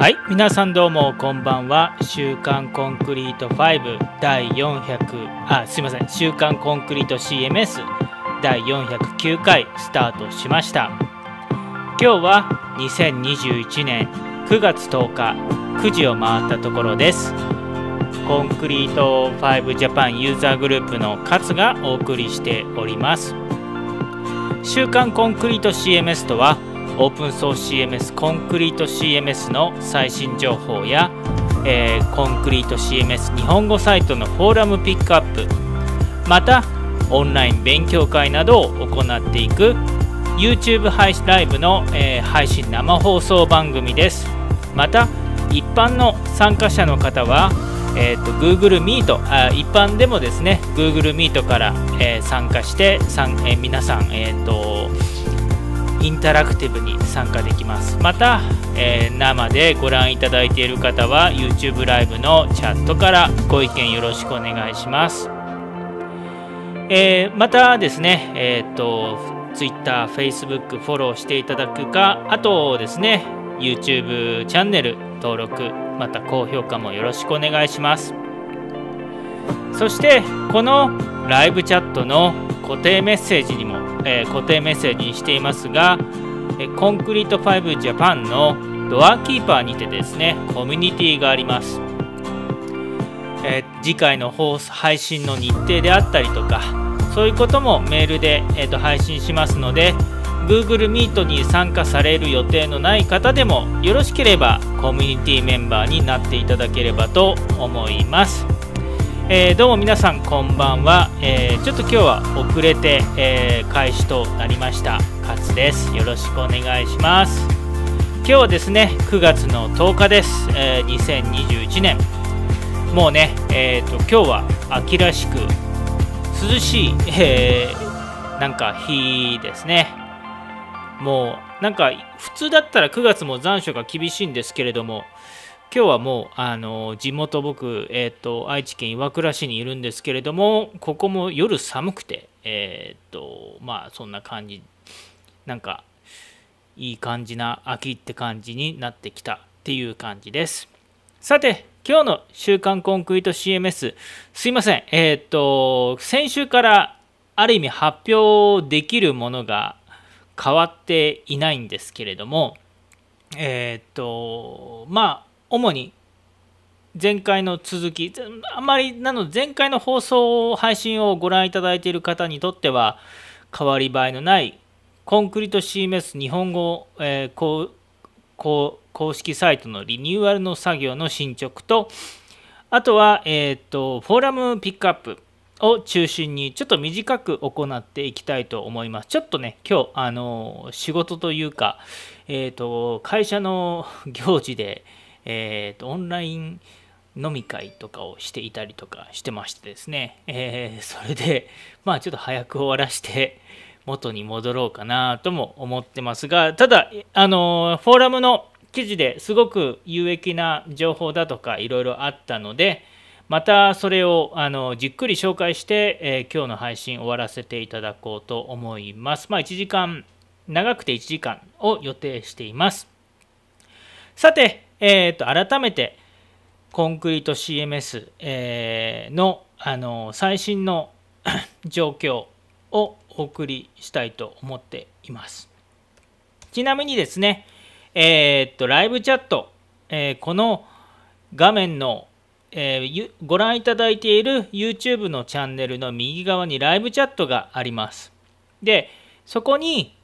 はい。皆さんどうもこんばんは「週刊コンクリート5」第400あすいません「週刊コンクリート CMS」第409回スタートしました。今日は2021年9月10日9時を回ったところです。コンクリート5ジャパンユーザーグループの勝がお送りしております。週刊コンクリート CMS とはオープンソース CMS コンクリート CMS の最新情報や、えー、コンクリート CMS 日本語サイトのフォーラムピックアップまたオンライン勉強会などを行っていく YouTube 配ライブの、えー、配信生放送番組です。また一般の参加者の方は、えーと、Google Meet あ一般でもですね Google Meet から、えー、参加してさん、えー、皆さん、えーとインタラクティブに参加できます。また、えー、生でご覧いただいている方は YouTube ライブのチャットからご意見よろしくお願いします、えー、またですねえっ、と Twitter、Facebook フォローしていただくかあとですね YouTube チャンネル登録また高評価もよろしくお願いします。そしてこのライブチャットの固定メッセージにもえー、固定メッセージにしていますが、えコンクリート5ジャパンのドアキーパーにてですねコミュニティがあります、えー、次回の放送配信の日程であったりとかそういうこともメールで、えーと、配信しますので Google Meet に参加される予定のない方でもよろしければコミュニティメンバーになっていただければと思います。えー、どうも皆さんこんばんは、えー、ちょっと今日は遅れて、えー、開始となりました。勝です。よろしくお願いします。今日はですね9月の10日です、え2021年もうねえーと、今日は秋らしく涼しい、えなんか日ですね。もうなんか普通だったら9月も残暑が厳しいんですけれども今日はもうあの地元僕、えーと、愛知県岩倉市にいるんですけれどもここも夜寒くてえっ、ー、とまあそんな感じなんかいい感じな秋って感じになってきたっていう感じです。さて今日の週刊コンクリート CMS すいません。えっ、ー、と先週からある意味発表できるものが変わっていないんですけれどもえっ、ー、とまあ主に前回の続き、あまりなので前回の放送配信をご覧いただいている方にとっては変わり映えのないコンクリート CMS 日本語、えー、公式サイトのリニューアルの作業の進捗とあとは、えーと、フォーラムピックアップを中心にちょっと短く行っていきたいと思います。ちょっとね、今日、あの仕事というか、えーと会社の行事で、えーと、オンライン飲み会とかをしていたりとかしてましてですね、えー、それで まあちょっと早く終わらして元に戻ろうかなとも思ってますがただあのフォーラムの記事ですごく有益な情報だとかいろいろあったのでまたそれをあのじっくり紹介して、えー、今日の配信終わらせていただこうと思います。まあ1時間長くて1時間を予定しています。さて、えー、と改めてコンクリート CMS、えー、のあの最新の 状況をお送りしたいと思っています。ちなみにですね、えー、っとライブチャット、えー、この画面の、えー、ご覧いただいている YouTube のチャンネルの右側にライブチャットがあります。で、そこに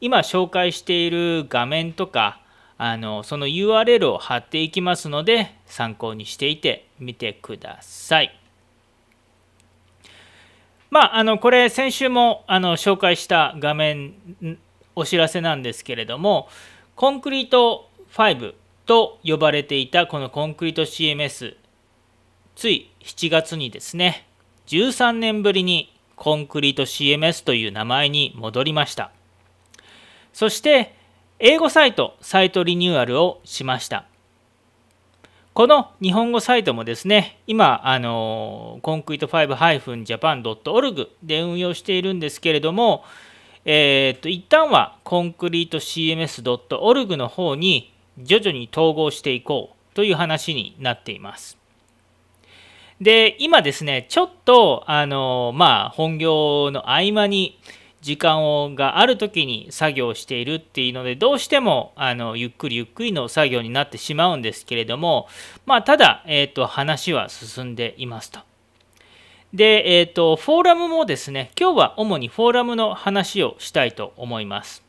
今紹介している画面とか、あのその URL を貼っていきますので参考にしていてみてください。まあ、あのこれ先週もあの紹介した画面お知らせなんですけれどもコンクリート5と呼ばれていたこのコンクリート CMS つい7月にですね13年ぶりにコンクリート CMS という名前に戻りましたそして英語サイト、サイトリニューアルをしました。この日本語サイトもですね、今、あの、コンクリート 5-japan.org で運用しているんですけれども、えー、っと、一旦はコンクリート CMS.org の方に徐々に統合していこうという話になっています。で、今ですね、ちょっと、あの、まあ、本業の合間に時間がある時に作業しているっていうので、どうしても、あの、ゆっくりゆっくりの作業になってしまうんですけれども、まあ、ただ、え、ー、と、話は進んでいますと。で、えっ、ー、と、フォーラムもですね、今日は主にフォーラムの話をしたいと思います。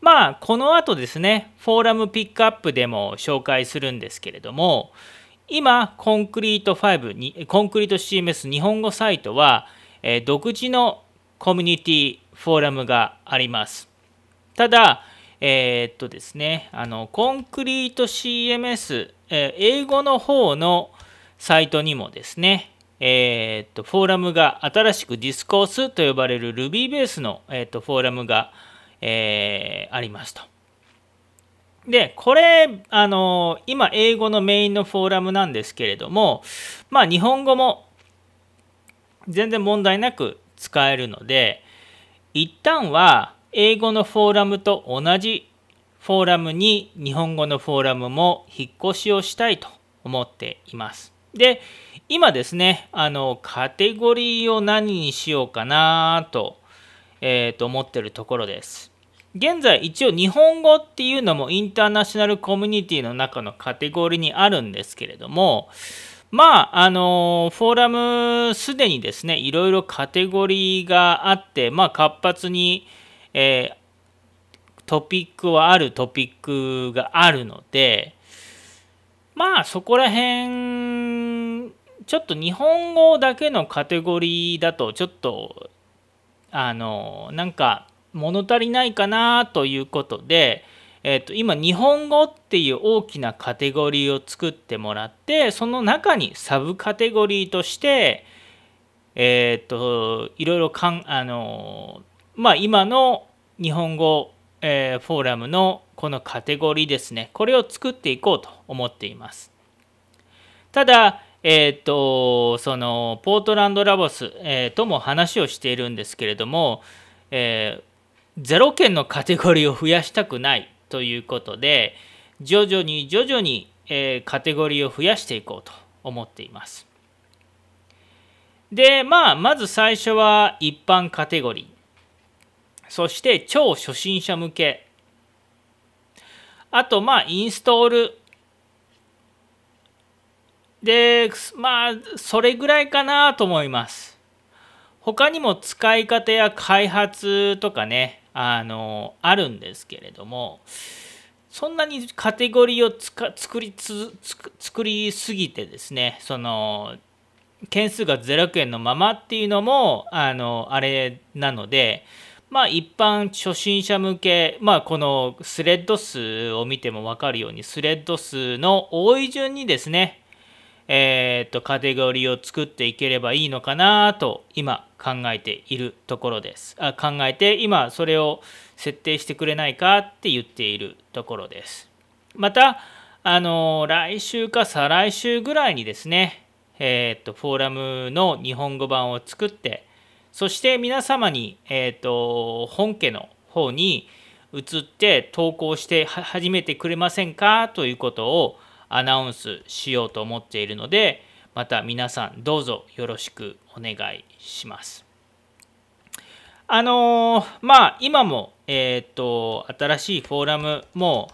まあ、この後ですね、フォーラムピックアップでも紹介するんですけれども、今、 concrete5 に、コンクリート CMS 日本語サイトは、え、独自のコミュニティフォーラムがあります。ただ、えー、っとですね、あの、 Concrete CMS、えー、英語の方のサイトにもですね、えー、っと、フォーラムが新しく Discourse と呼ばれる Ruby ベースの、え、っとフォーラムがえ、ありますと。で、これ、あの、今、英語のメインのフォーラムなんですけれども、まあ、日本語も全然問題なく使えるので、一旦は英語のフォーラムと同じフォーラムに日本語のフォーラムも引っ越しをしたいと思っています。で、今ですね、あの、カテゴリーを何にしようかなと、えー、と思ってるところです。現在一応日本語っていうのもインターナショナルコミュニティの中のカテゴリーにあるんですけれども、まあ、あの、フォーラムすでにですね、いろいろカテゴリーがあって、まあ、活発に、えー、トピックはあるトピックがあるので、まあ、そこら辺、ちょっと日本語だけのカテゴリーだと、ちょっと、あの、なんか、物足りないかなということで、えー、と今日本語っていう大きなカテゴリーを作ってもらってその中にサブカテゴリーとしてえっ、ー、といろいろかんあのまあ今の日本語、えー、フォーラムのこのカテゴリーですね。これを作っていこうと思っています。ただえっ、ー、とそのポートランドラボス、えー、とも話をしているんですけれども、えー、0件のカテゴリーを増やしたくない。ということで徐々に徐々に、えカテゴリーを増やしていこうと思っています。でまあまず最初は一般カテゴリー。そして超初心者向け。あとまあインストール。でまあそれぐらいかなと思います。他にも使い方や開発とかねあのあるんですけれどもそんなにカテゴリーをつか作りつ作りすぎてですねその件数が0件のままっていうのもあのあれなのでまあ一般初心者向けまあこのスレッド数を見ても分かるようにスレッド数の多い順にですねえー、とカテゴリーを作っていければいいのかなと今考えているところです。あ考えて今それを設定してくれないかって言っているところです。またあの来週か再来週ぐらいにですねえっ、とフォーラムの日本語版を作ってそして皆様に、えーと本家の方に移って投稿して始めてくれませんかということをアナウンスしようと思っているのでまた皆さんどうぞよろしくお願いします。あのー、まあ今もえっ、と新しいフォーラムも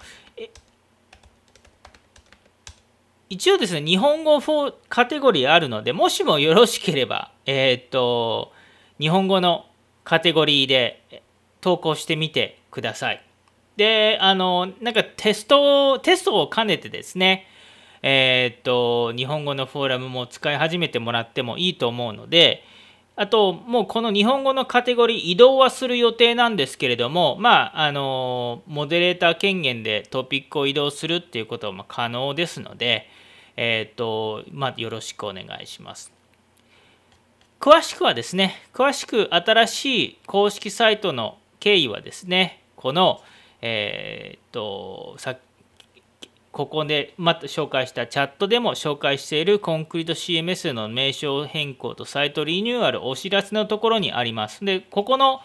一応ですね日本語フォカテゴリーあるのでもしもよろしければえっ、と日本語のカテゴリーで投稿してみてください。で、あの、なんかテスト、テストを兼ねてですね、えー、っと、日本語のフォーラムも使い始めてもらってもいいと思うので、あと、もうこの日本語のカテゴリー移動はする予定なんですけれども、まあ、あの、モデレーター権限でトピックを移動するっていうことも可能ですので、えっ、と、まあ、よろしくお願いします。詳しくはですね、詳しく新しい公式サイトの経緯はですね、この、えー、っとさここでまた紹介したチャットでも紹介しているコンクリート CMS の名称変更とサイトリニューアルお知らせのところにあります。で、ここの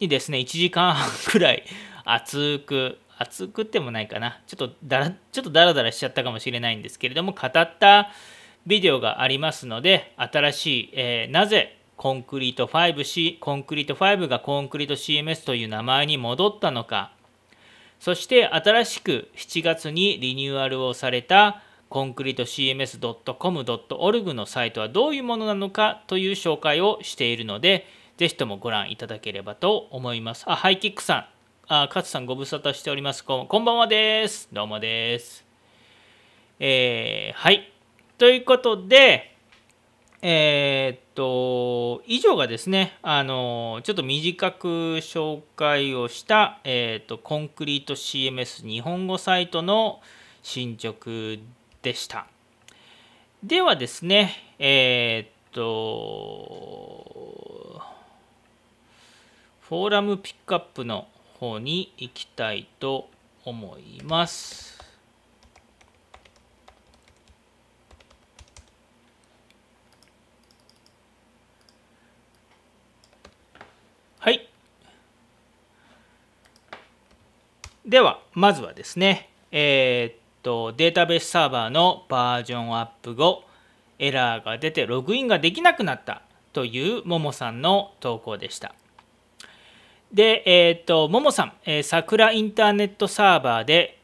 にですね、1時間半くらい熱く熱くってもないかなちょっとだらちょっとダラダラしちゃったかもしれないんですけれども語ったビデオがありますので新しい、えー、なぜコンクリート 5C コンクリート5がコンクリート CMS という名前に戻ったのかそして新しく7月にリニューアルをされたコンクリート CMS.com.org のサイトはどういうものなのかという紹介をしているので、ぜひともご覧いただければと思います。あ、ハイキックさん、あ勝さんご無沙汰しておりますこ。こんばんはです。どうもです。えー、はい。ということで、えー、っと、以上がですね、あの、ちょっと短く紹介をした、えー、っと、コンクリート CMS 日本語サイトの進捗でした。ではですね、えー、っと、フォーラムピックアップの方に行きたいと思います。では、まずはですね、えー、っとデータベースサーバーのバージョンアップ後、エラーが出てログインができなくなったというももさんの投稿でした。で、えっ、と、ももさん、えー、桜インターネットサーバーで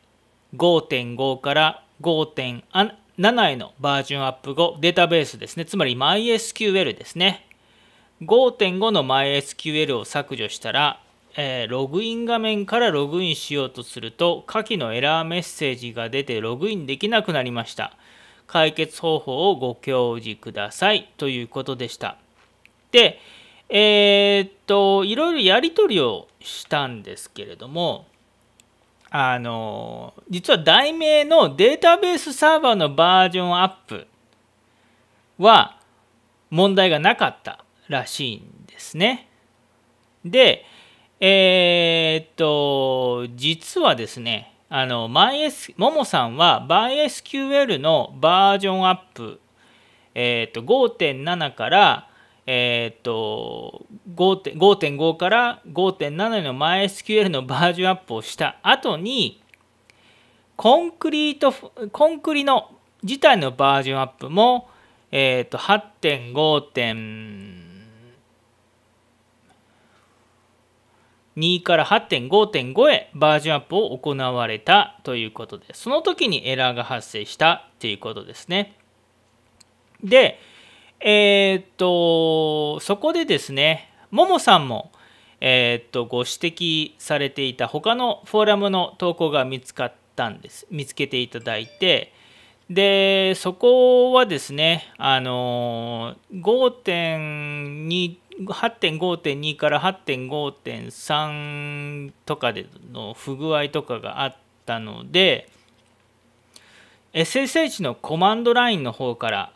5.5から5.7へのバージョンアップ後、データベースですね、つまり MySQL ですね。5.5の MySQL を削除したら、えー、ログイン画面からログインしようとすると、下記のエラーメッセージが出てログインできなくなりました。解決方法をご教示くださいということでした。で、えー、っと、いろいろやり取りをしたんですけれども、あの、実は題名のデータベースサーバーのバージョンアップは問題がなかったらしいんですね。で、えー、っと、実はですね、あの、MyS、ももさんは MySQL のバージョンアップ、えー、っと、5.7から、えー、っと、5.5から5.7の MySQL のバージョンアップをした後に、コンクリート、コンクリの自体のバージョンアップも、えっと、8.5.7 2から8.5.5へバージョンアップを行われたということで、その時にエラーが発生したということですね。で、えー、っと、そこでですね、ももさんも、えー、っと、ご指摘されていた他のフォーラムの投稿が見つかったんです。見つけていただいて、で、そこはですね、あの、5.2 8.5.2から8.5.3とかでの不具合とかがあったので SSH のコマンドラインの方から、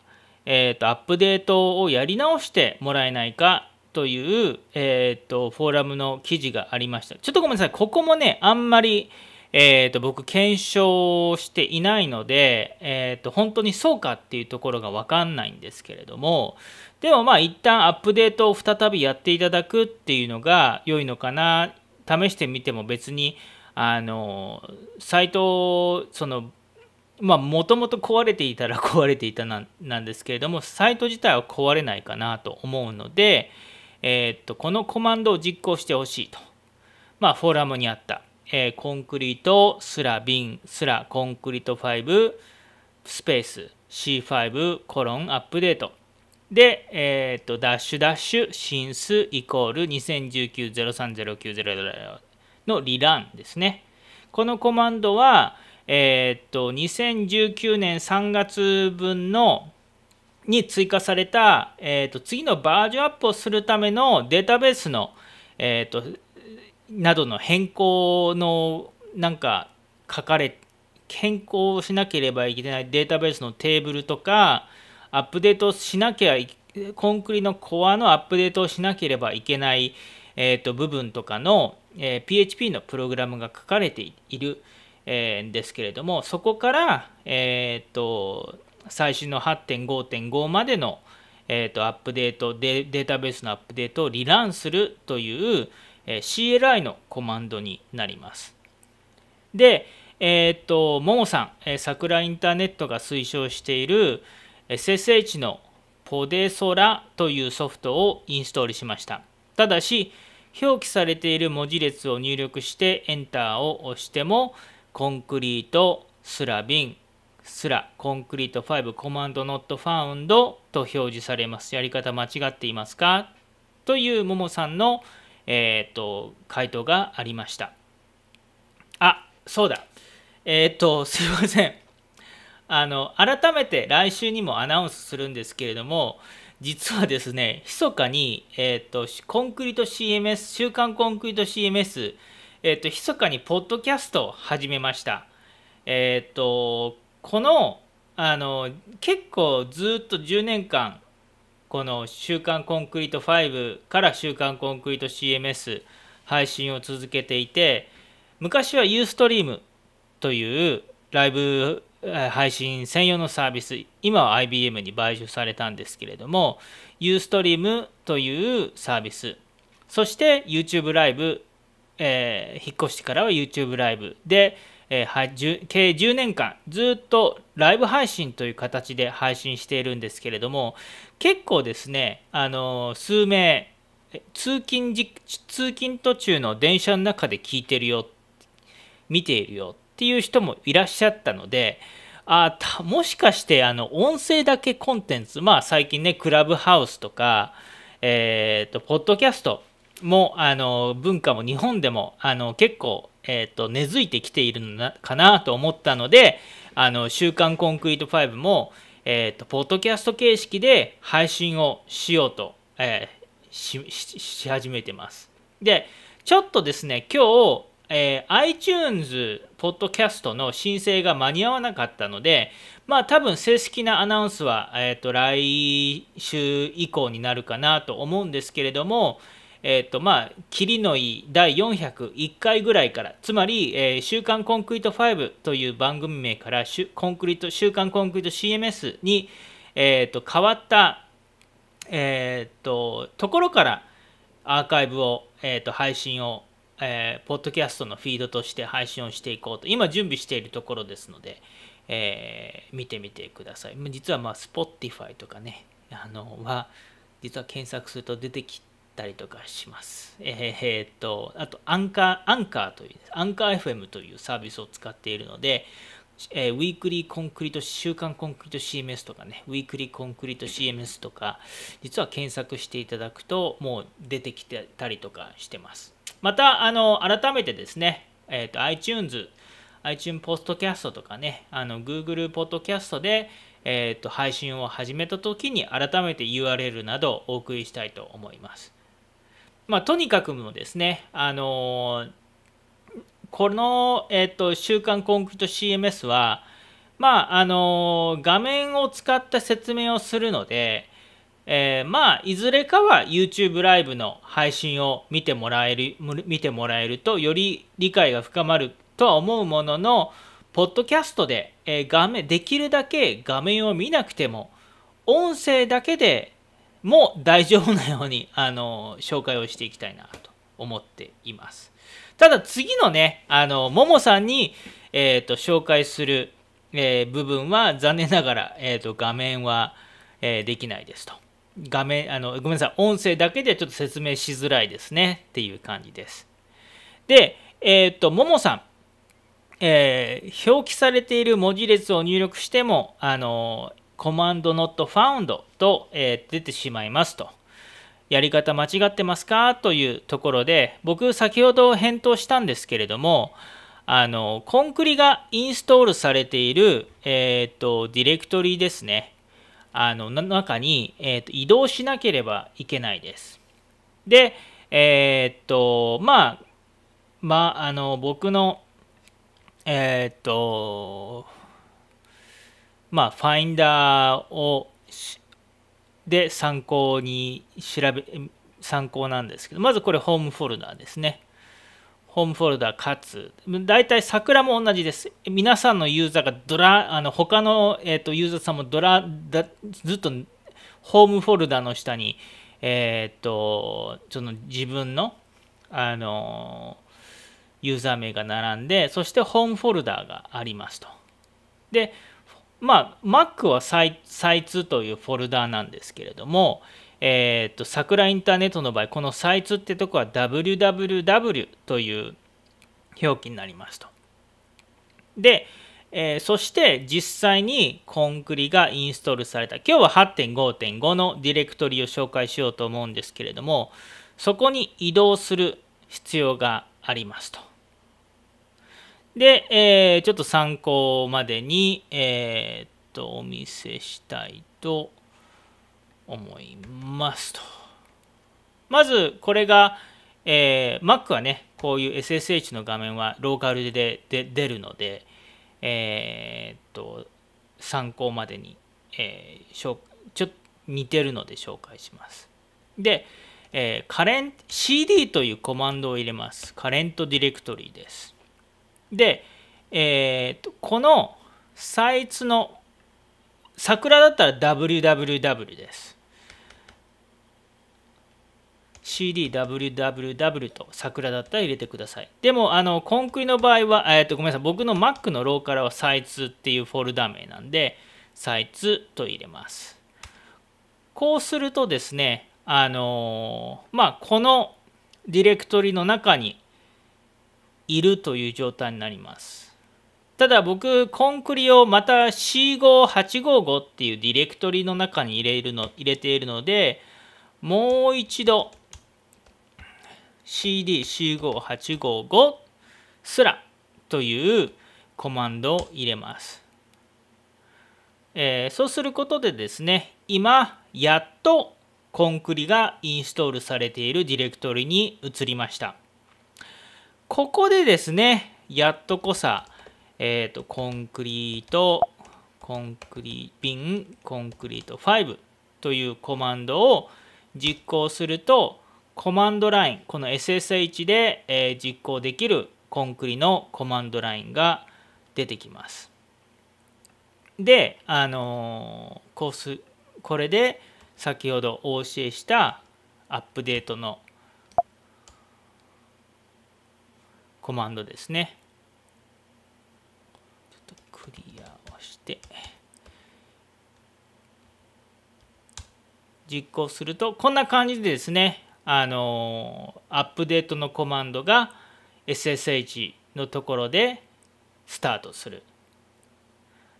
えーと、アップデートをやり直してもらえないかという、えーと、フォーラムの記事がありました。ちょっとごめんなさい、ここもね、あんまり、えーと、僕、検証していないので、えーと本当にそうかっていうところが分かんないんですけれども、でもまあ一旦アップデートを再びやっていただくっていうのが良いのかな。試してみても別にあのサイトそのまあもともと壊れていたら 壊れていたななんですけれどもサイト自体は壊れないかなと思うので、えー、っとこのコマンドを実行してほしいと。まあフォーラムにあった、えー、コンクリートスラビンスラコンクリート5スペース C5 コロンアップデート。で、えっ、と、ダッシュダッシュ進数イコール2019-030900のリランですね。このコマンドは、えっ、ー、と、2019年3月分のに追加された、えーと、次のバージョンアップをするためのデータベースの、えーと、などの変更のなんか書かれ変更しなければいけないデータベースのテーブルとかアップデートしなきゃコンクリのコアのアップデートをしなければいけない、えーと、部分とかの、えー、PHP のプログラムが書かれている、えー、ですけれどもそこから、えーと、最新の8.5.5までの、えーと、アップデートデータベースのアップデートをリランするという、えー、CLI のコマンドになります。で、えっ、と、ももさん、えー、桜インターネットが推奨している SSH のポデソラというソフトをインストールしました。ただし、表記されている文字列を入力してエンターを押しても、コンクリート、スラビン、スラ、コンクリート5、コマンドノットファウンドと表示されます。やり方間違っていますか？というももさんの、えー、と回答がありました。あ、そうだ。えっ、ー、と、すいません。あの、改めて来週にもアナウンスするんですけれども、実はですね、密かに、えっ、ー、と、コンクリート CMS、週刊コンクリート CMS、えっ、ー、と、密かにポッドキャストを始めました。えっ、と、この、あの、結構ずっと10年間、この週刊コンクリート5から週刊コンクリート CMS 配信を続けていて、昔はユーストリームというライブ配信専用のサービス、今は IBM に買収されたんですけれども、Ustream というサービス、そして YouTube ライブ、えー、引っ越してからは YouTube ライブで、えー、計10年間ずっとライブ配信という形で配信しているんですけれども、結構ですね、あの数名、通勤時通勤途中の電車の中で聞いてるよ、見ているよっていう人もいらっしゃったので、あもしかしてあの音声だけコンテンツ、まあ最近ね、クラブハウスとか、えっ、ー、と、ポッドキャストも、あの、文化も日本でも、あの、結構、え、ー、と、根付いてきているのかなと思ったので、あの、週刊コンクリート5も、えっ、ー、と、ポッドキャスト形式で配信をしようと、えー、し始めてます。で、ちょっとですね、今日、えー、iTunes ポッドキャストの申請が間に合わなかったので、まあ多分正式なアナウンスは、えーと、来週以降になるかなと思うんですけれども、えっ、ー、とまあ、キリのいい第401回ぐらいから、つまり、えー、週刊コンクリート5という番組名からコンクリート、週刊コンクリート CMS に、えーと、変わった、えーと、ところからアーカイブを、えーと配信をえー、ポッドキャストのフィードとして配信をしていこうと、今準備しているところですので、えー、見てみてください。実はまあ、Spotify とかね、あの、は、実は検索すると出てきたりとかします。えー、え、っと、あと、アンカー、アンカーという、アンカー FM というサービスを使っているので、えー、ウィークリーコンクリート、週刊コンクリート CMS とかね、ウィークリーコンクリート CMS とか、実は検索していただくと、もう出てきてたりとかしてます。また、あの、改めてですね、えっ、ー、と、iTunes、iTunes ポッドキャストとかね、あの、Google ポッドキャストで、えっ、ー、と、配信を始めた時に改めて URL などをお送りしたいと思います。まあ、とにかくもですね、あのこの、えっ、と、週刊コンクリート CMS は、まあ、あの画面を使った説明をするので、えー、まあいずれかは YouTube ライブの配信を見てもらえる見てもらえるとより理解が深まるとは思うもののポッドキャストで、えー、画面できるだけ画面を見なくても音声だけでも大丈夫なようにあの紹介をしていきたいなと思っています。ただ次のね、あのももさんに、えーと、紹介する、えー、部分は残念ながら、えーと、画面は、えー、できないですと。画面あのごめんなさい音声だけでちょっと説明しづらいですね。っていう感じです。でえっ、とももさん、えー、表記されている文字列を入力してもあのコマンド not found と、え、出てしまいますと。やり方間違ってますか？というところで僕先ほど返答したんですけれどもあのコンクリがインストールされている、えーとディレクトリですねあの中に、えーと、移動しなければいけないです。で、えっ、と、まあ、まあ、あの、僕の、えっ、と、まあ、ファインダーを、で参考に調べ、参考なんですけど、まずこれホームフォルダーですね。ホームフォルダーかつ、大体桜も同じです。皆さんのユーザーがドラ、あの他の、えーと、ユーザーさんもドラだ、ずっとホームフォルダーの下に、えっ、ー、と、その自分の、あの、ユーザー名が並んでそしてホームフォルダーがありますと。でまあ Mac はサイサイツというフォルダーなんですけれども、えー、と桜インターネットの場合このサイツってとこは www という表記になりますと。で、えー、そして実際にコンクリがインストールされた今日は8.5.5のディレクトリを紹介しようと思うんですけれどもそこに移動する必要がありますと。で、えー、ちょっと参考までに、えー、っとお見せしたいと思いますと。まずこれが、えー、Mac はねこういう SSH の画面はローカルでで出るので、えー、っと参考までに、えー、ちょっと似てるので紹介します。で、えー、カレン CD というコマンドを入れます。カレントディレクトリーです。で、えー、とこのサイツの桜だったら www です。cdwww と桜だったら入れてください。でも、あの、コンクリの場合は、えっ、ー、と、ごめんなさい。僕の Mac のローカルはサイツっていうフォルダ名なんで、サイツと入れます。こうするとですね、あのまあ、このディレクトリの中にいるという状態になります。ただ僕、コンクリをまた C5855 っていうディレクトリの中に入れるの入れているので、もう一度 CD45855 すらというコマンドを入れます。えー、そうすることでですね、今、やっとコンクリがインストールされているディレクトリに移りました。ここでですね、やっとこさ、えっ、ー、と、コンクリート、コンクリーピン、コンクリート5というコマンドを実行すると、コマンドライン、この SSH で、え実行できるコンクリのコマンドラインが出てきます。で、あのー、こうすこれで先ほどお教えしたアップデートのコマンドですね。ちょっとクリアをして。実行するとこんな感じでですねあのアップデートのコマンドが SSH のところでスタートする。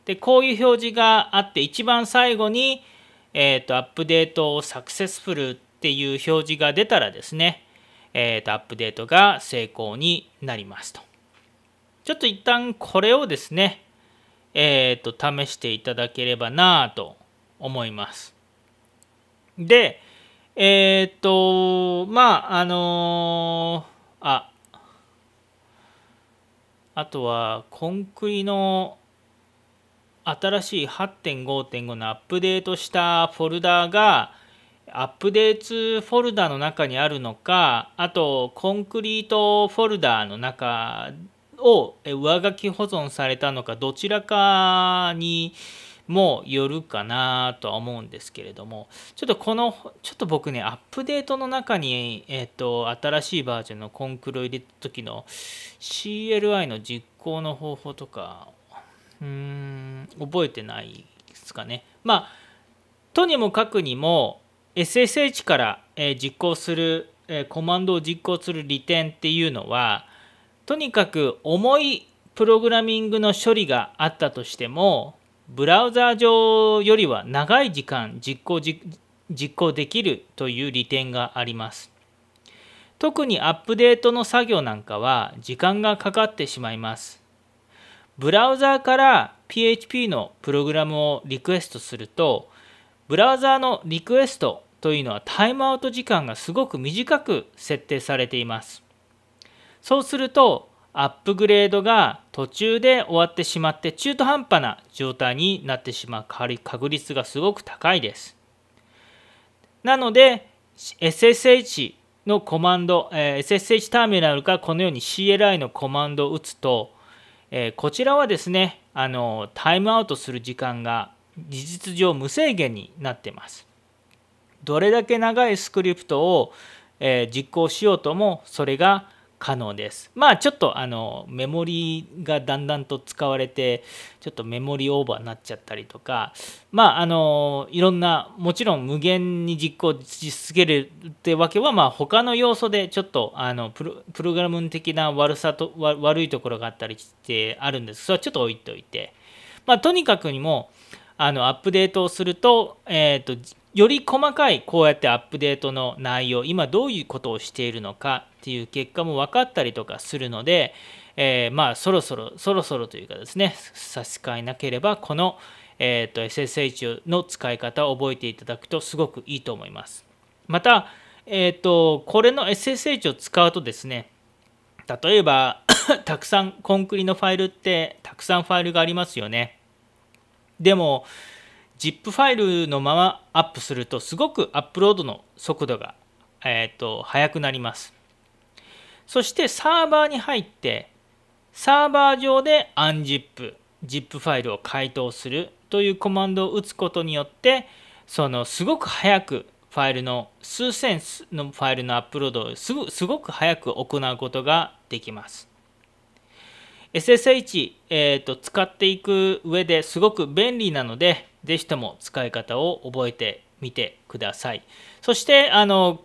でこういう表示があって一番最後に、えーと、アップデートをサクセスフルっていう表示が出たらですね、えーと、アップデートが成功になりますと。ちょっと一旦これをですね、えーと試していただければなと思います。で、えー、っと、まあ、あのー、あ、あとは、コンクリの新しい8.5.5のアップデートしたフォルダーが、アップデートフォルダの中にあるのか、あと、コンクリートフォルダの中を上書き保存されたのか、どちらかに、もよるかなとは思うんですけれどもちょっとこのちょっと僕ねアップデートの中に、えーと、新しいバージョンのコンクルを入れた時の CLI の実行の方法とかうーん覚えてないですかね。まあとにもかくにも SSH から、え、実行する、え、コマンドを実行する利点っていうのはとにかく重いプログラミングの処理があったとしてもブラウザー上よりは長い時間実行実行できるという利点があります。特にアップデートの作業なんかは時間がかかってしまいます。ブラウザーから PHP のプログラムをリクエストすると、ブラウザーのリクエストというのはタイムアウト時間がすごく短く設定されています。そうするとアップグレードが途中で終わってしまって中途半端な状態になってしまう確率がすごく高いです。なので SSH のコマンド、え、SSH ターミナルがこのように CLI のコマンドを打つと、え、こちらはですねあのタイムアウトする時間が事実上無制限になってます。どれだけ長いスクリプトを、えー、実行しようともそれが可能です。まあちょっとあのメモリがだんだんと使われてちょっとメモリオーバーになっちゃったりとかまああのいろんなもちろん無限に実行し続けるってわけはまあ他の要素でちょっとあのプログラム的な悪さと悪いところがあったりしてあるんですそれはちょっと置いておいてまあとにかくにもあのアップデートをすると,、えーとより細かいこうやってアップデートの内容今どういうことをしているのかっていう結果も分かったりとかするので、えー、まあそろそろそろそろというかですね差し支えなければこの、えーと、SSH の使い方を覚えていただくとすごくいいと思います。また、えーと、これの SSH を使うとですね例えば たくさんコンクリのファイルってたくさんファイルがありますよね。でも ZIP ファイルのままアップするとすごくアップロードの速度が、えーと、速くなります。そしてサーバーに入ってサーバー上で unzip、ZIP ファイルを解凍するというコマンドを打つことによってそのすごく早くファイルの数千のファイルのアップロードをすぐすごく早く行うことができます。SSH、えーと、使っていく上ですごく便利なので、ぜひとも使い方を覚えてみてください。そして、あの、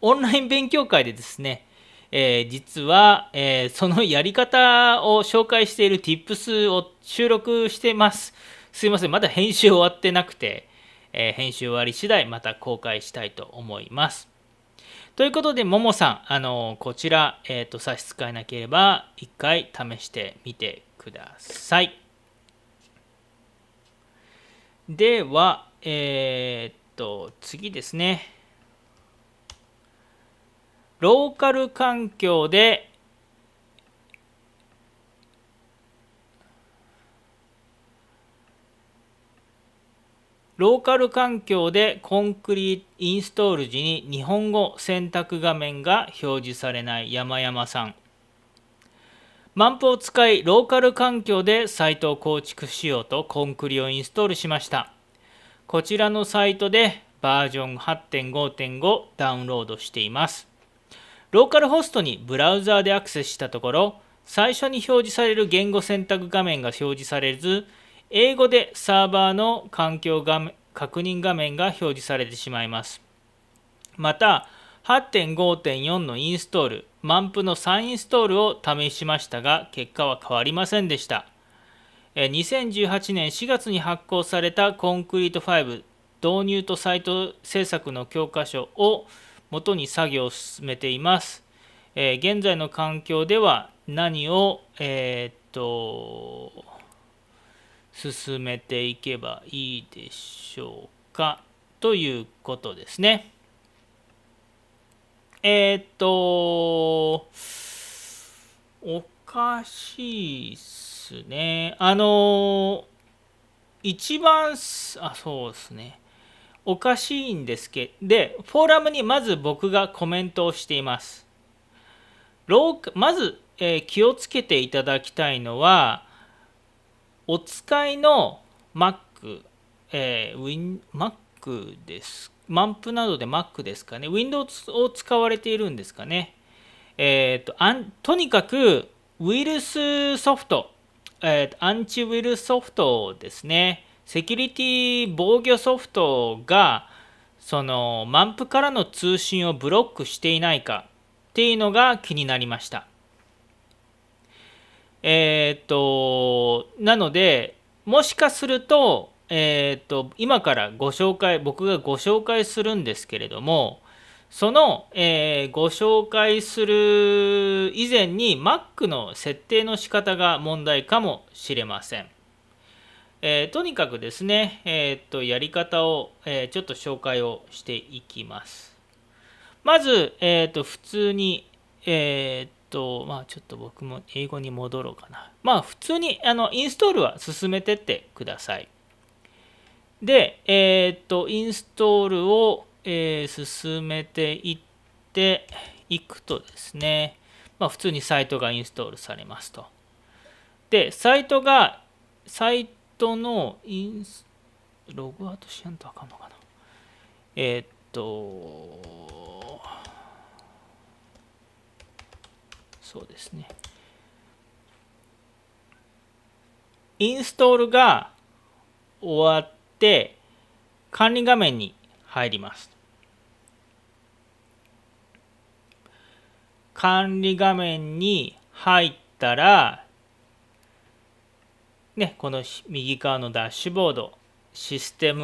オンライン勉強会でですね、えー、実は、えー、そのやり方を紹介している Tips を収録してます。すいません、まだ編集終わってなくて、えー、編集終わり次第また公開したいと思います。ということで、ももさん、あのこちら、えーと、差し支えなければ、一回試してみてください。では、えっ、ー、と、次ですね。ローカル環境でローカル環境でコンクリインストール時に日本語選択画面が表示されない山山さん。マンプを使いローカル環境でサイトを構築しようとコンクリをインストールしました。こちらのサイトでバージョン8.5.5ダウンロードしています。ローカルホストにブラウザーでアクセスしたところ、最初に表示される言語選択画面が表示されず、英語でサーバーの環境画面確認画面が表示されてしまいます。また、8.5.4のインストール、マンプの再インストールを試しましたが、結果は変わりませんでした。2018年4月に発行されたコンクリート5導入とサイト制作の教科書を元に作業を進めています。現在の環境では何を、えー、っと、進めていけばいいでしょうか？ということですね。えー、っと、おかしいっすね。あの、一番、あ、そうですね。おかしいんですけど、で、フォーラムにまず僕がコメントをしています。まず、えー、気をつけていただきたいのは、お使いの Mac、えー、Win Mac です。マンプなどで Mac ですかね。Windows を使われているんですかね。えーと、あんとにかくウイルスソフト、えー、アンチウイルスソフトですね。セキュリティ防御ソフトがそのマンプからの通信をブロックしていないかっていうのが気になりました。えー、っと、なので、もしかすると、えー、っと、今からご紹介、僕がご紹介するんですけれども、その、えー、ご紹介する以前に Mac の設定の仕方が問題かもしれません。えー、とにかくですね、えー、っとやり方を、えちょっと紹介をしていきます。まず、えっと普通に、えと、まあちょっと僕も英語に戻ろうかな。まあ普通にあのインストールは進めてってください。で、えっ、と、インストールを、えー、進めていっていくとですね、まあ普通にサイトがインストールされますと。で、サイトが、サイトのインスログアウトしやんとあかんのかな。えっ、と、そうですね。インストールが終わって管理画面に入ります。管理画面に入ったらね、この右側のダッシュボード、システム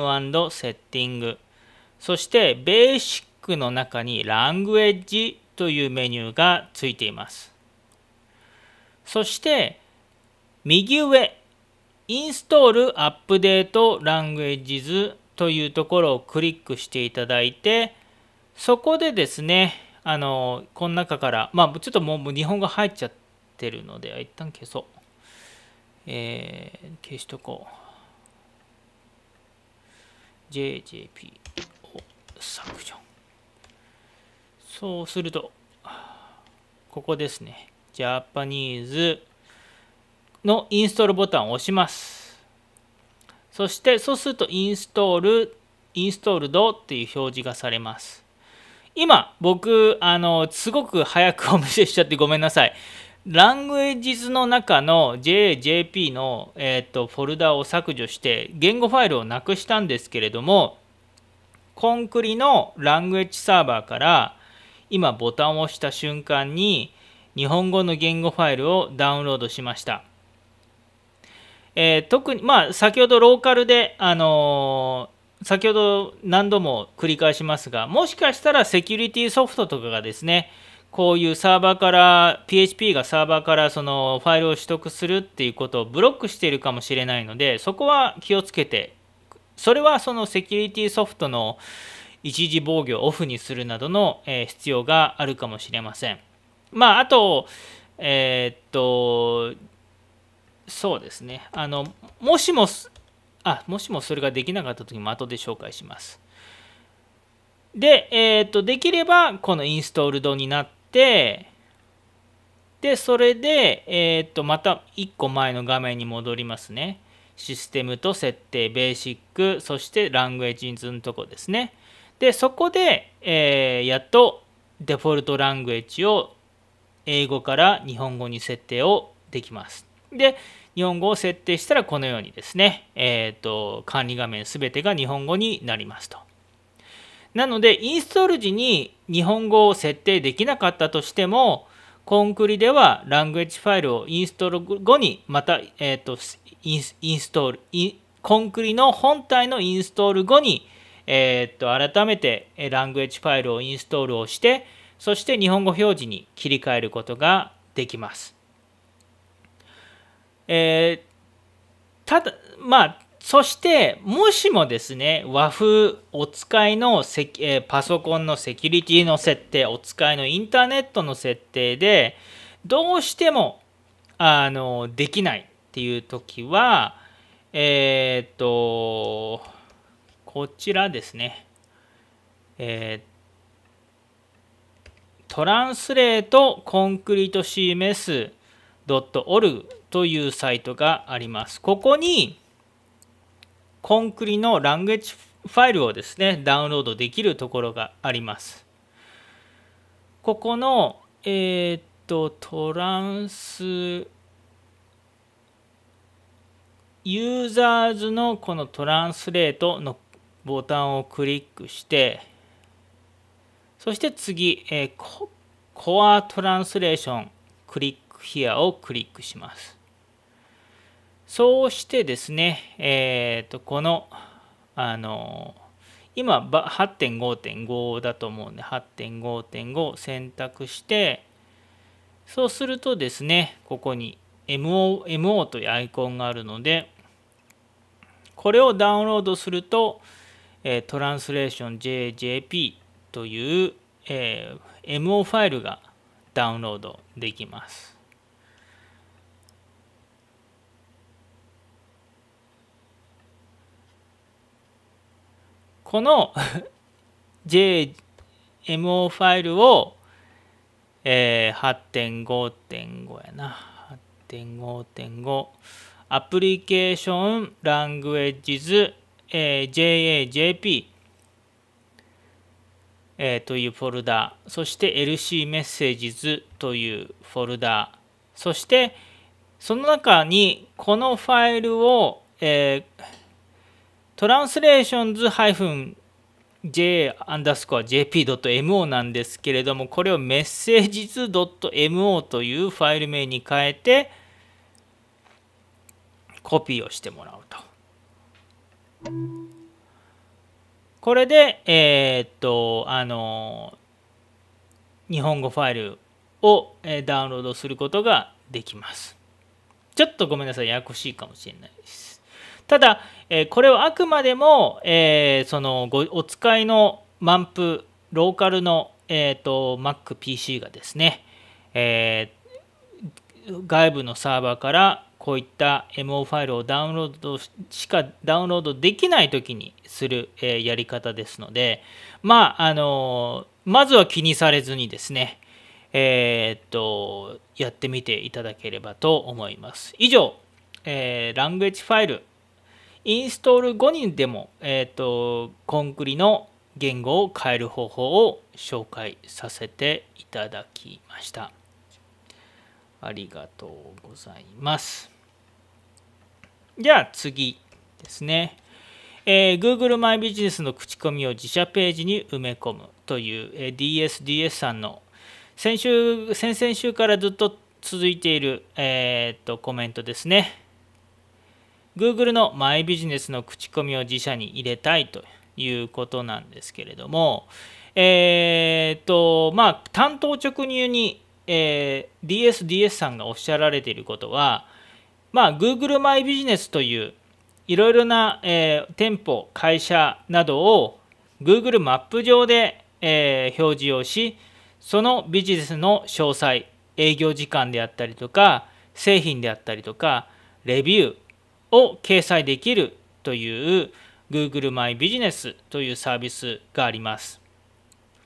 セッティング、そしてベーシックの中にラングエッジというメニューがついています。そして右上、インストールアップデートラングエッジズというところをクリックしていただいて、そこでですね、あの、この中から、まあちょっともう日本語入っちゃってるので、一旦消そう。えー、消しとこう。JJP を削除。そうするとここですね。ジャパニーズのインストールボタンを押します。そしてそうするとインストールインストールドっていう表示がされます。今僕あのすごく早くお見せしちゃってごめんなさい。ラングエッジズの中の JJP の、えーと、フォルダを削除して言語ファイルをなくしたんですけれどもコンクリのラングエッジサーバーから今ボタンを押した瞬間に日本語の言語ファイルをダウンロードしました。えー、特に、まあ、先ほどローカルで、あのー、先ほど何度も繰り返しますが、もしかしたらセキュリティソフトとかがですね、こういうサーバーから PHP がサーバーからそのファイルを取得するっていうことをブロックしているかもしれないのでそこは気をつけてそれはそのセキュリティソフトの一時防御をオフにするなどの、必要があるかもしれません。まあ、あと、えー、っと、そうですね。あの、もしも、あ、もしもそれができなかった時も後で紹介します。で、えー、っと、できれば、このインストールドになって、で、それで、えー、っと、また1個前の画面に戻りますね。システムと設定、ベーシック、そしてラングエッジンズのとこですね。で、そこで、えー、やっとデフォルトラングエッジを英語から日本語に設定をできます。で、日本語を設定したらこのようにですね、えっ、ー、と、管理画面すべてが日本語になりますと。なので、インストール時に日本語を設定できなかったとしても、コンクリではラングエッジファイルをインストール後にまた、えーと、インストールコンクリの本体のインストール後に、えーと、改めてラングエッジファイルをインストールをしてそして日本語表示に切り替えることができます。えー、ただまあそして、もしもですね、和風お使いのセえー、パソコンのセキュリティの設定、お使いのインターネットの設定で、どうしてもあのできないっていう時は、えっ、と、こちらですね、えー、トランスレートコンクリート CMS.org というサイトがあります。ここにコンクリのランゲージファイルをですね、ダウンロードできるところがあります。ここの、えー、っと、トランス、ユーザーズのこのトランスレートのボタンをクリックして、そして次、えー、ココアトランスレーションクリックヒアをクリックします。そうしてですね、えー、とこの、あの今8.5.5だと思うんで8.5.5選択してそうするとですねここに MO, MO というアイコンがあるのでこれをダウンロードすると、えー、トランスレーション JJP という、えー、MO ファイルがダウンロードできます。この JMO ファイルを、えー、8.5.5やな。8.5.5アプリケーションラングエッジズ、えー、JAJP、え、というフォルダそして LC メッセージズというフォルダそしてその中にこのファイルを、えー、トランスレーションズ j アンダースコア jp.mo なんですけれどもこれをメッセージズ .mo というファイル名に変えてコピーをしてもらうと。これで、えー、っと、あの、日本語ファイルをダウンロードすることができます。ちょっとごめんなさい、ややこしいかもしれないです。ただ、えこれはあくまでも、えー、そのごお使いの満プローカルの、えーと、MacPC がですね、えー、外部のサーバーからこういった MO ファイルをダウンロードしかダウンロードできない時にする、え、やり方ですのでまああのまずは気にされずにですねえー、っとやってみていただければと思います以上、えー、ラングエッジファイルインストール後にでも、えー、っとコンクリの言語を変える方法を紹介させていただきました。ありがとうございます。じゃあ次ですね。えー、Google マイビジネスの口コミを自社ページに埋め込むという、えー、DSDS さんの先週、先々週からずっと続いている、えー、っとコメントですね。Google のマイビジネスの口コミを自社に入れたいということなんですけれども、えー、っと、まあ、担当直入に、えー、DSDS さんがおっしゃられていることは、まあ、Google マイビジネスといういろいろな、えー、店舗、会社などを Google マップ上で、えー、表示をし、そのビジネスの詳細、営業時間であったりとか、製品であったりとか、レビューを掲載できるという Google マイビジネスというサービスがあります。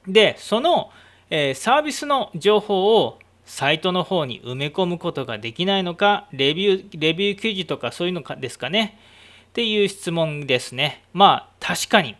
で、その、えー、サービスの情報をサイトの方に埋め込むことができないのか、レビュー、レビュー記事とかそういうのかですかね。っていう質問ですね。まあ、確かに。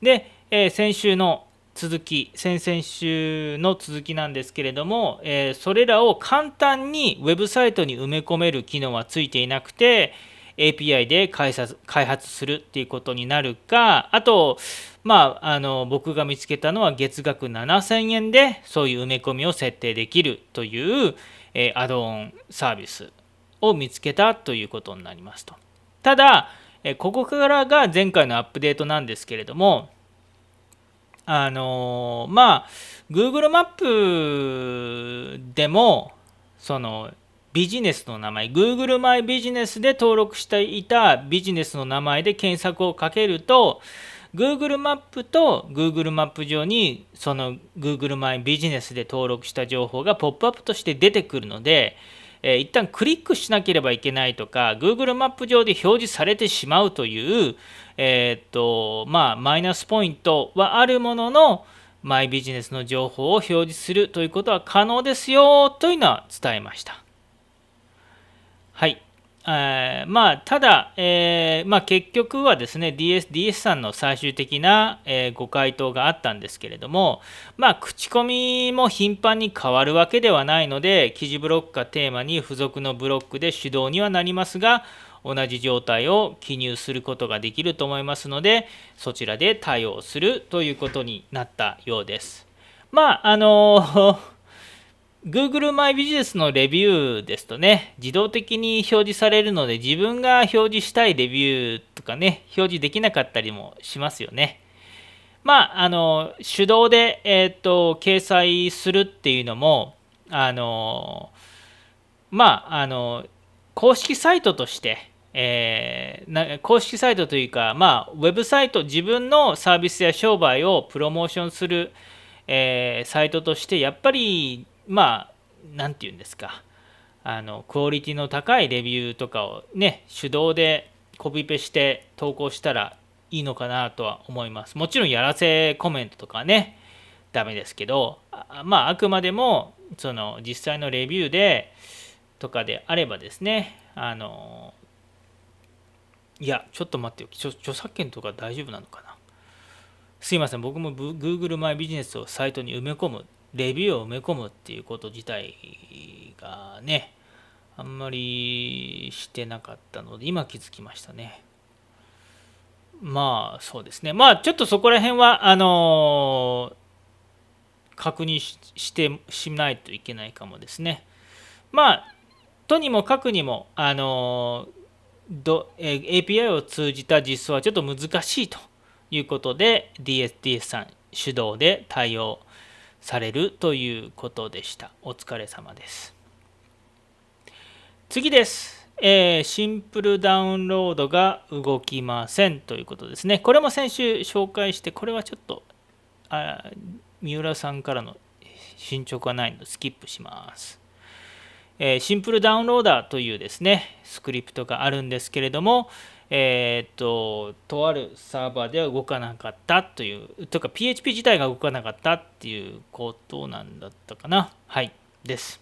で、えー、先週の続き、先々週の続きなんですけれども、えー、それらを簡単にウェブサイトに埋め込める機能はついていなくて、API で開発開発するっていうことになるか、あと、まあ、あの僕が見つけたのは月額7000円でそういう埋め込みを設定できるという、えー、アドオンサービスを見つけたということになりますと。ただ、えここからが前回のアップデートなんですけれども、あのまあ、Google マップでも、そのビジネスの名前、Google マイビジネスで登録していたビジネスの名前で検索をかけると、Google マップと Google マップ上にその Google マイビジネスで登録した情報がポップアップとして出てくるので、えー、一旦クリックしなければいけないとか Google マップ上で表示されてしまうという、えー、っとまあ、マイナスポイントはあるもののマイビジネスの情報を表示するということは可能ですよというのは伝えました。はい。えー、まあ、ただ、えー、まあ、結局はですね DS, DS さんの最終的な、えー、ご回答があったんですけれども、まあ、口コミも頻繁に変わるわけではないので記事ブロックかテーマに付属のブロックで手動にはなりますが同じ状態を記入することができると思いますのでそちらで対応するということになったようです。まああの Google マイビジネスのレビューですとね、自動的に表示されるので、自分が表示したいレビューとかね、表示できなかったりもしますよね。まあ、あの、手動で、えっ、ー、と、掲載するっていうのも、あの、まあ、あの、公式サイトとして、えー、公式サイトというか、まあ、ウェブサイト、自分のサービスや商売をプロモーションする、えー、サイトとして、やっぱりまあ何て言うんですか。あのクオリティの高いレビューとかをね手動でコピペして投稿したらいいのかなとは思います。もちろんやらせコメントとかねダメですけどまああくまでもその実際のレビューでとかであればですねあのいやちょっと待ってよ。著作権とか大丈夫なのかな。すいません。僕も Google マイビジネスをサイトに埋め込むレビューを埋め込むっていうこと自体がねあんまりしてなかったので今気づきましたね。まあそうですね。まあちょっとそこら辺はあのー、確認してしないといけないかもですね。まあとにもかくにもあのー、API を通じた実装はちょっと難しいということで DSDS さん主導で対応されるということでした。お疲れ様です。次です、えー、シンプルダウンロードが動きませんということですね。これも先週紹介してこれはちょっとあ三浦さんからの進捗はないのでスキップします。えー、シンプルダウンローダーというですねスクリプトがあるんですけれども、えー、っと、とあるサーバーでは動かなかったという、とか PHP 自体が動かなかったっていうことなんだったかな。はい、です。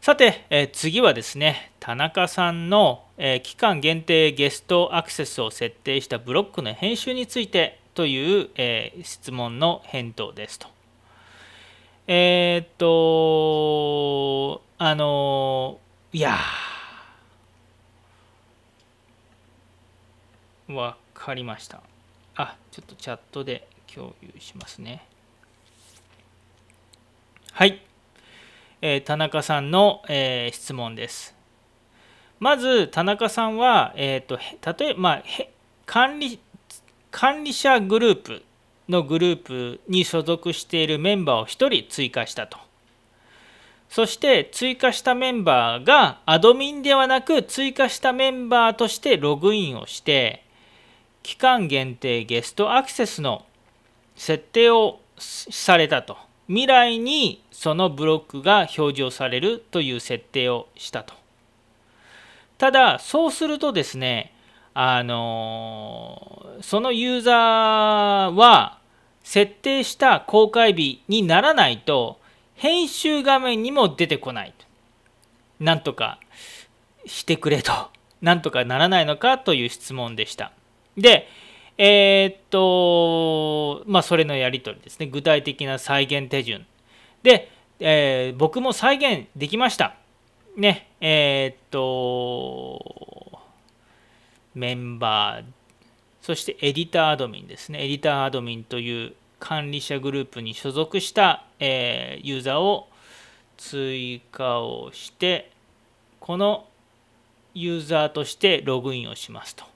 さて、えー、次はですね、田中さんの、えー、期間限定ゲストアクセスを設定したブロックの編集についてという、えー、質問の返答ですと。えっと、あの、いやー、わかりました。あ、ちょっとチャットで共有しますね。はい。えー、田中さんの、えー、質問です。まず、田中さんは、えーと、例えば、まあ、管理管理者グループのグループに所属しているメンバーを1人追加したと。そして追加したメンバーがアドミンではなく追加したメンバーとしてログインをして期間限定ゲストアクセスの設定をされたと。未来にそのブロックが表示をされるという設定をしたと。ただそうするとですねあのそのユーザーは設定した公開日にならないと編集画面にも出てこないなんとかしてくれと。なんとかならないのかという質問でした。で、えー、っと、まあ、それのやり取りですね。具体的な再現手順。で、えー、僕も再現できました。ね、えー、っと、メンバー、そしてエディターアドミンですね。エディターアドミンという管理者グループに所属した、えー、ユーザーを追加をして、このユーザーとしてログインをしますと。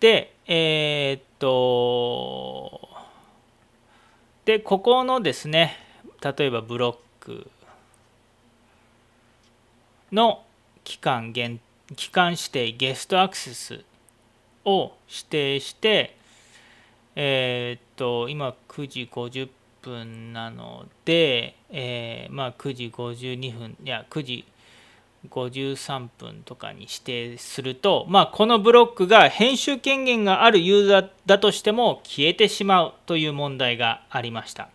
で、えー、っと、で、ここのですね、例えばブロックの期間限期間指定ゲストアクセスを指定して、えー、っと、今9時50分なので、えー、まあ9時52分、いや、9時53分とかに指定すると、まあ、このブロックが編集権限があるユーザーだとしても消えてしまうという問題がありました。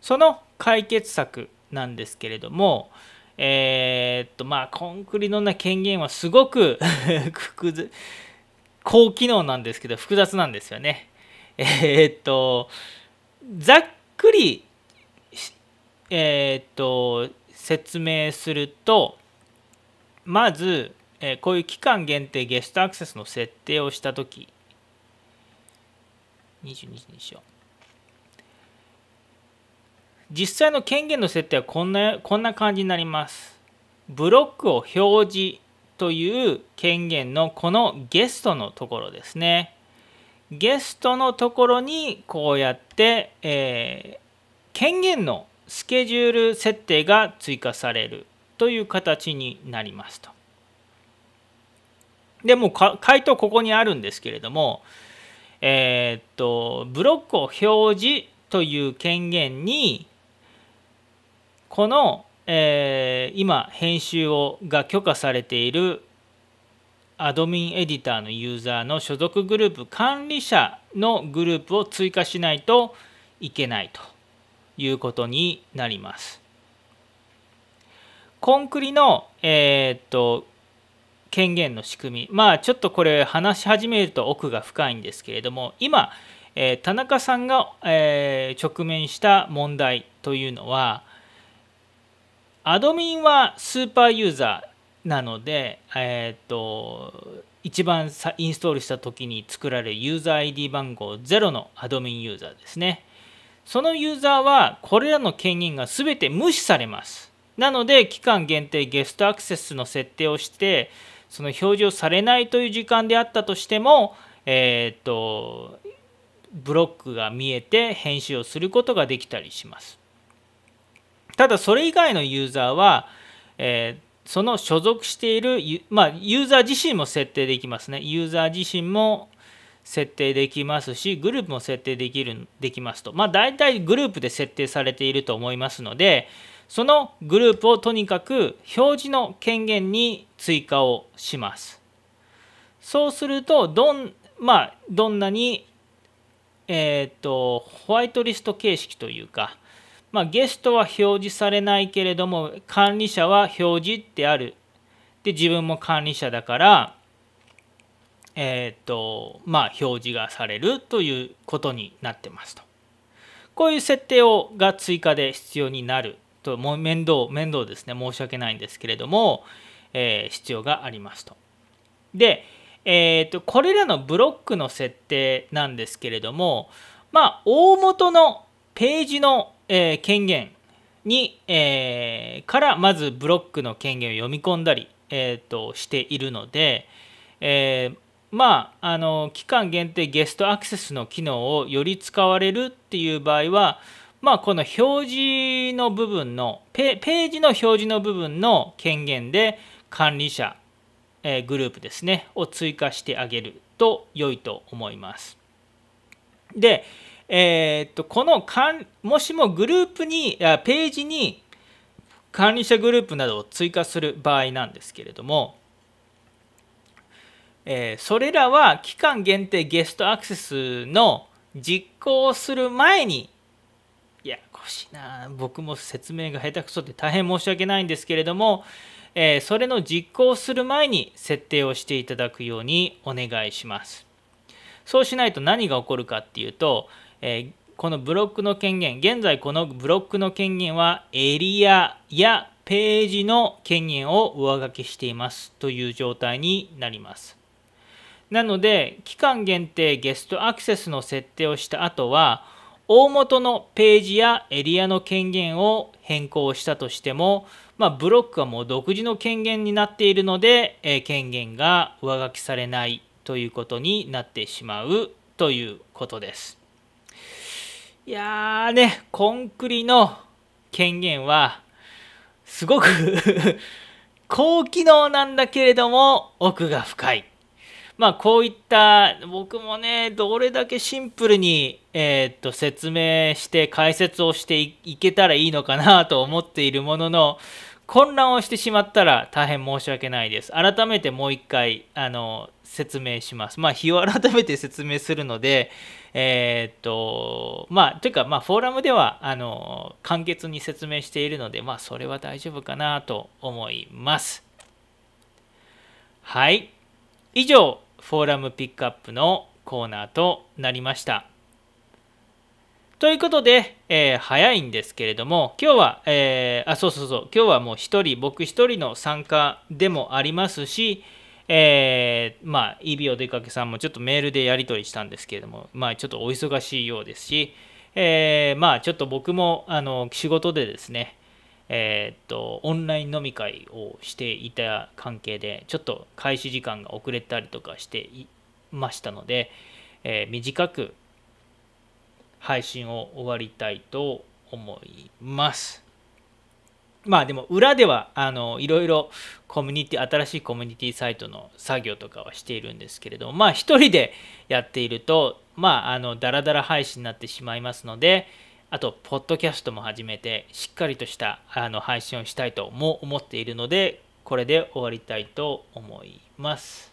その解決策なんですけれどもえー、っとまあコンクリのな権限はすごく 高機能なんですけど複雑なんですよね。えー、っとざっくりえー、っと説明するとまず、え、こういう期間限定ゲストアクセスの設定をしたとき22時にしよう。実際の権限の設定はこんなこんな感じになります。ブロックを表示という権限のこのゲストのところですね。ゲストのところにこうやって、えー、権限のスケジュール設定が追加されるという形になりますと。でも回答ここにあるんですけれども、えー、っとブロックを表示という権限にこの、えー、今編集をが許可されているアドミンエディターのユーザーの所属グループ管理者のグループを追加しないといけないと。いうことになります。コンクリの、えー、っと権限の仕組みまあちょっとこれ話し始めると奥が深いんですけれども今、えー、田中さんが、えー、直面した問題というのはアドミンはスーパーユーザーなので、えーと、一番インストールした時に作られるユーザー ID 番号0のアドミンユーザーですね。そのユーザーはこれらの権限が全て無視されます。なので期間限定ゲストアクセスの設定をしてその表示をされないという時間であったとしても、えー、っとブロックが見えて編集をすることができたりします。ただそれ以外のユーザーは、えー、その所属している、まあ、ユーザー自身も設定できますね。ユーザー自身も設定できますし、グループも設定できるできますと。まあ、大体グループで設定されていると思いますので、そのグループをとにかく表示の権限に追加をします。そうするとどん,、まあ、どんなに、えーと、ホワイトリスト形式というか、まあ、ゲストは表示されないけれども管理者は表示ってあるで自分も管理者だからえっ、ー、とまあ表示がされるということになってますとこういう設定をが追加で必要になるともう面倒面倒ですね申し訳ないんですけれども、えー、必要がありますと。で、えーと、これらのブロックの設定なんですけれどもまあ大元のページの、えー、権限に、えー、からまずブロックの権限を読み込んだり、えーと、しているので、えー、まああの期間限定ゲストアクセスの機能をより使われるっていう場合はまあ、この表示の部分のペ、ページの表示の部分の権限で管理者、えー、グループですね、を追加してあげると良いと思います。で、えー、っと、このかん、もしもグループに、ページに管理者グループなどを追加する場合なんですけれども、えー、それらは期間限定ゲストアクセスの実行する前にこしいな僕も説明が下手くそで大変申し訳ないんですけれども、えー、それの実行する前に設定をしていただくようにお願いします。そうしないと何が起こるかっていうと、えー、このブロックの権限現在このブロックの権限はエリアやページの権限を上書きしていますという状態になります。なので期間限定ゲストアクセスの設定をした後は大元のページやエリアの権限を変更したとしても、まあ、ブロックはもう独自の権限になっているので、えー、権限が上書きされないということになってしまうということです。いやーね、コンクリの権限はすごく 高機能なんだけれども奥が深い。まあこういった僕もねどれだけシンプルに、え、っと説明して解説をしていけたらいいのかなと思っているものの混乱をしてしまったら大変申し訳ないです。改めてもう一回あの説明します。まあ日を改めて説明するので、え、っとまあというかまあフォーラムではあの簡潔に説明しているのでまあそれは大丈夫かなと思います。はい。以上フォーラムピックアップのコーナーとなりました。ということで、えー、早いんですけれども、今日は、えー、あ、そうそうそう、今日はもう一人、僕一人の参加でもありますし、えー、まあ、イビお出かけさんもちょっとメールでやり取りしたんですけれども、まあ、ちょっとお忙しいようですし、えー、まあ、ちょっと僕も、あの、仕事でですね、えー、っと、オンライン飲み会をしていた関係で、ちょっと開始時間が遅れたりとかしていましたので、えー、短く配信を終わりたいと思います。まあでも裏ではあのいろいろコミュニティ新しいコミュニティサイトの作業とかはしているんですけれどもまあ一人でやっているとまああのダラダラ配信になってしまいますので、あと、ポッドキャストも始めて、しっかりとしたあの配信をしたいとも思っているので、これで終わりたいと思います。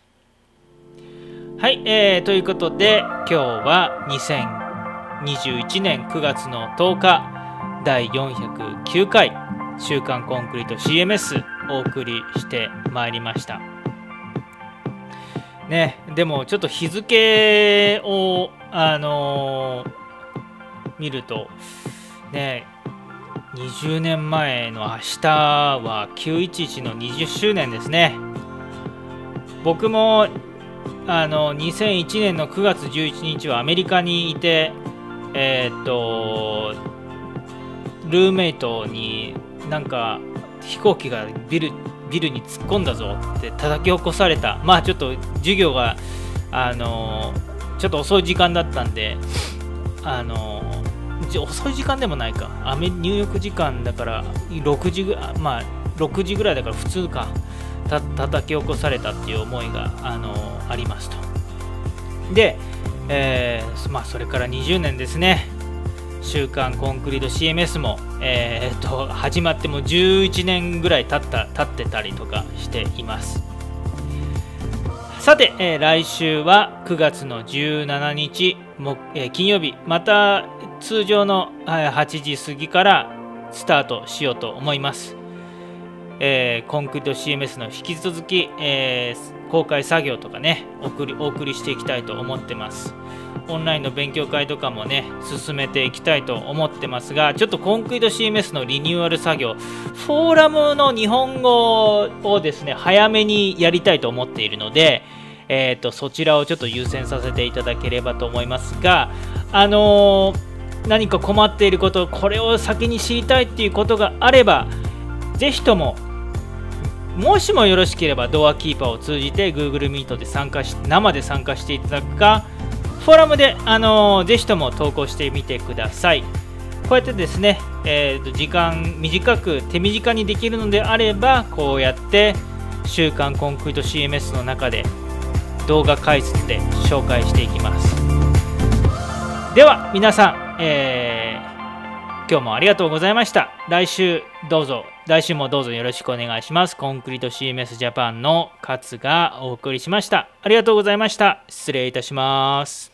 はい、えー、ということで、今日は2021年9月の10日、第409回、週刊コンクリート CMS お送りしてまいりました。ねでもちょっと日付をあのー、見るとね20年前の明日は911の20周年ですね。僕もあの2001年の9月11日はアメリカにいてえー、っとルーメイトになんか飛行機がビルビルに突っ込んだぞって叩き起こされた。まあちょっと授業があのちょっと遅い時間だったんであの遅い時間でもないか。入浴時間だから6時ぐまあ6時ぐらいだから普通か。た叩き起こされたっていう思いがあのありますと。で、えー、まあそれから20年ですね。週刊コンクリート CMS も、えー、と始まっても11年ぐらい経った経ってたりとかしています。さて、えー、来週は9月の17日も、えー、金曜日。また通常の8時過ぎからスタートしようと思います、えー、コンクリート CMS の引き続き、え公開作業とかね送りお送りしていきたいと思ってます。オンラインの勉強会とかもね進めていきたいと思ってますがちょっとコンクリート CMS のリニューアル作業フォーラムの日本語をですね早めにやりたいと思っているのでえーと、そちらをちょっと優先させていただければと思いますが、あのー、何か困っていること、これを先に知りたいっていうことがあれば、ぜひとも、もしもよろしければドアキーパーを通じて Google Meet で参加し、生で参加していただくか、フォーラムで、あの、ぜひとも投稿してみてください。こうやってですね、えー、と時間短く手短にできるのであれば、こうやって週刊コンクリート CMS の中で動画解説で紹介していきますでは皆さん、えー、今日もありがとうございました。来週どうぞ。来週もどうぞよろしくお願いします。コンクリート CMS ジャパンの勝がお送りしました。ありがとうございました。失礼いたします。